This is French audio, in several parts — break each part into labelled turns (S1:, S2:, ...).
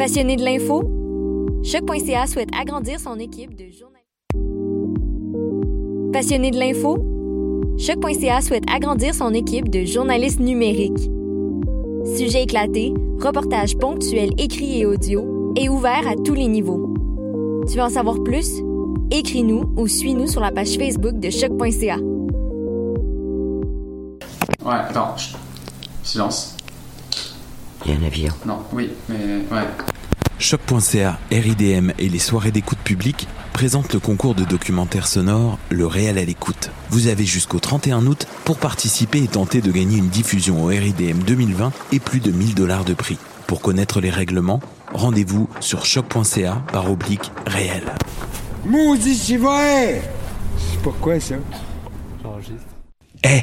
S1: Passionné de l'info? Choc.ca souhaite agrandir son équipe de journalistes. Passionné de l'info? Choc.ca souhaite agrandir son équipe de journalistes numériques. Sujets éclatés, reportages ponctuels écrits et audio, et ouverts à tous les niveaux. Tu veux en savoir plus? Écris-nous ou suis-nous sur la page Facebook de Choc.ca.
S2: Ouais, attends. Silence.
S3: Il y a un navire.
S2: Non, oui, mais ouais.
S4: Choc.ca, RIDM et les soirées d'écoute publique présentent le concours de documentaire sonore Le Réel à l'écoute. Vous avez jusqu'au 31 août pour participer et tenter de gagner une diffusion au RIDM 2020 et plus de 1000 dollars de prix. Pour connaître les règlements, rendez-vous sur choc.ca par oblique réel.
S5: Maudit, c'est vrai! C'est pourquoi ça?
S4: Eh,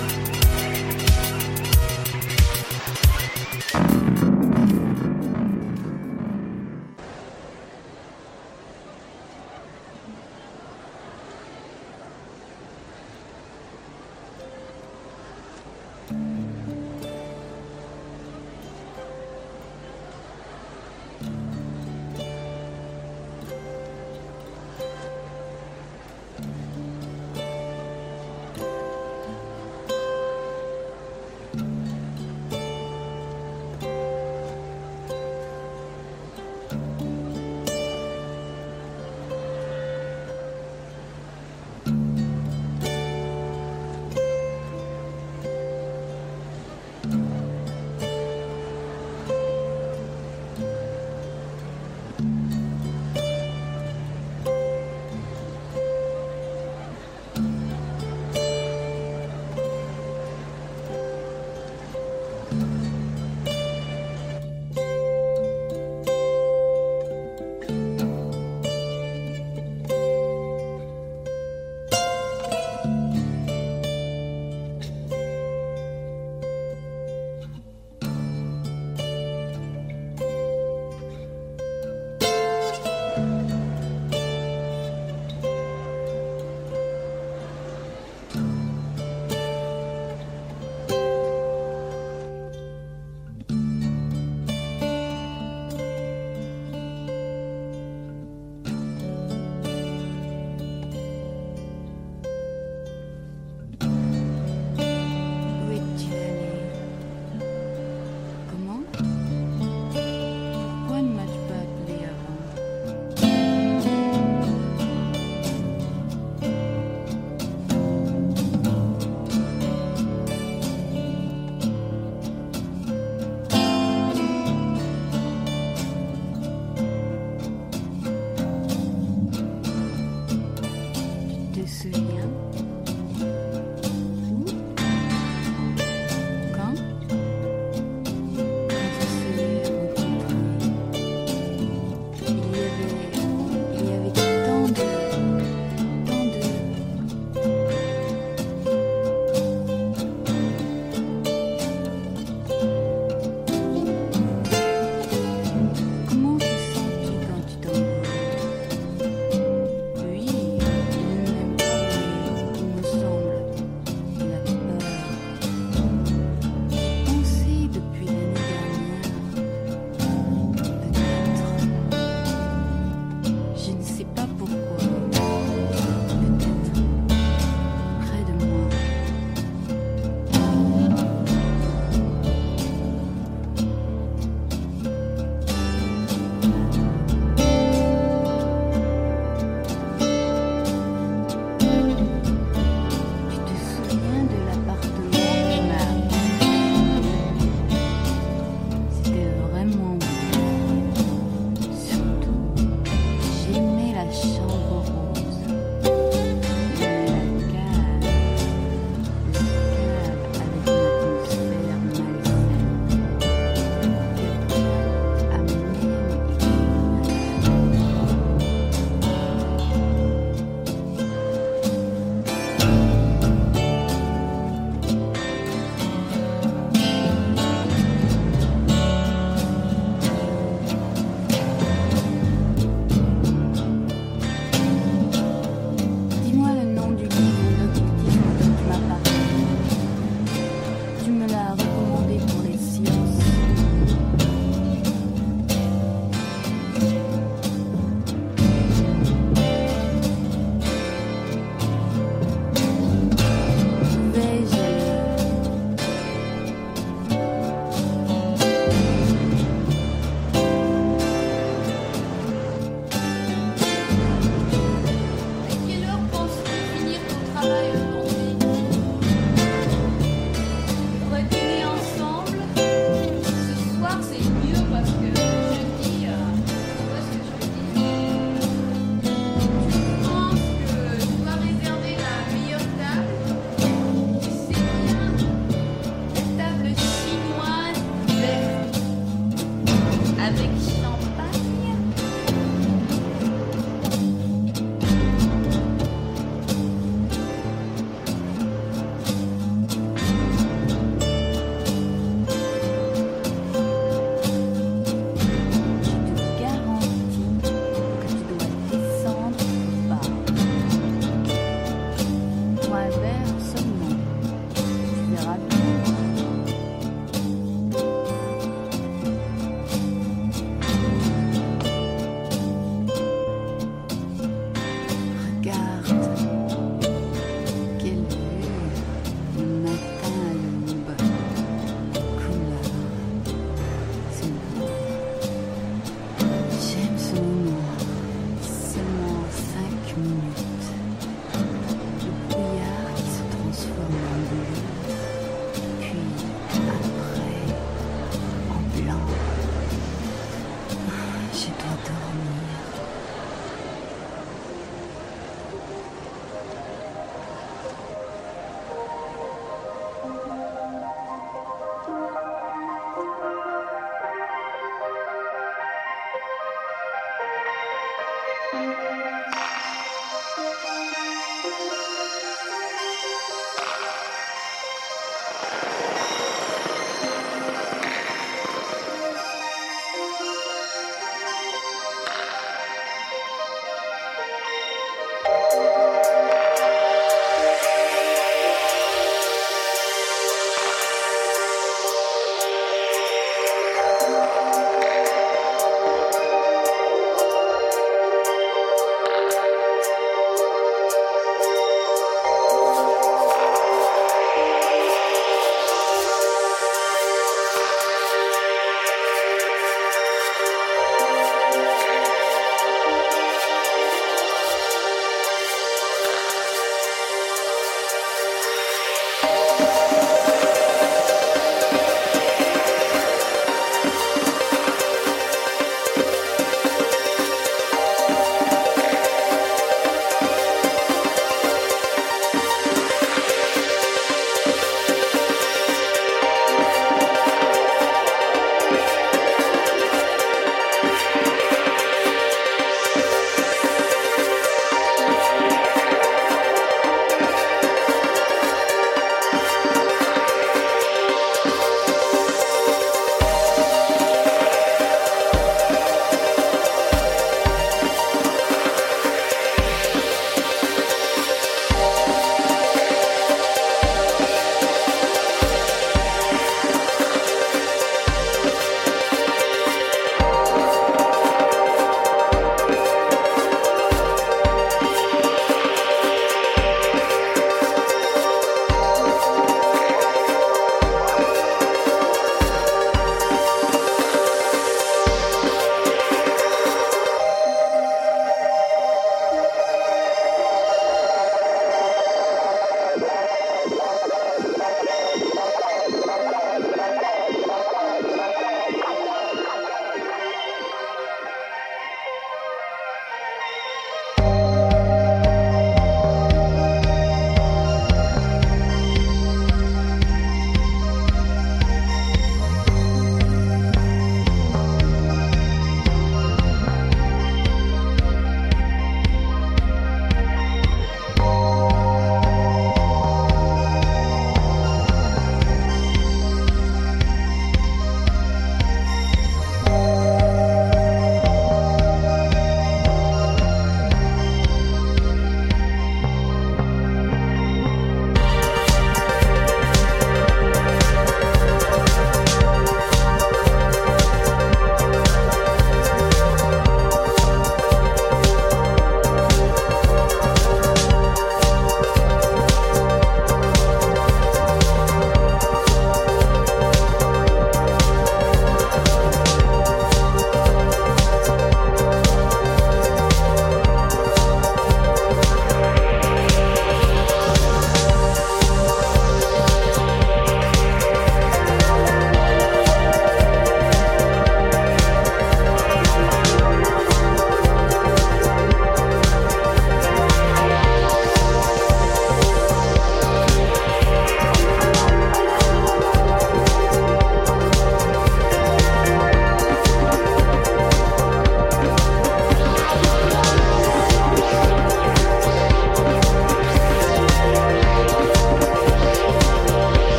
S6: Bye.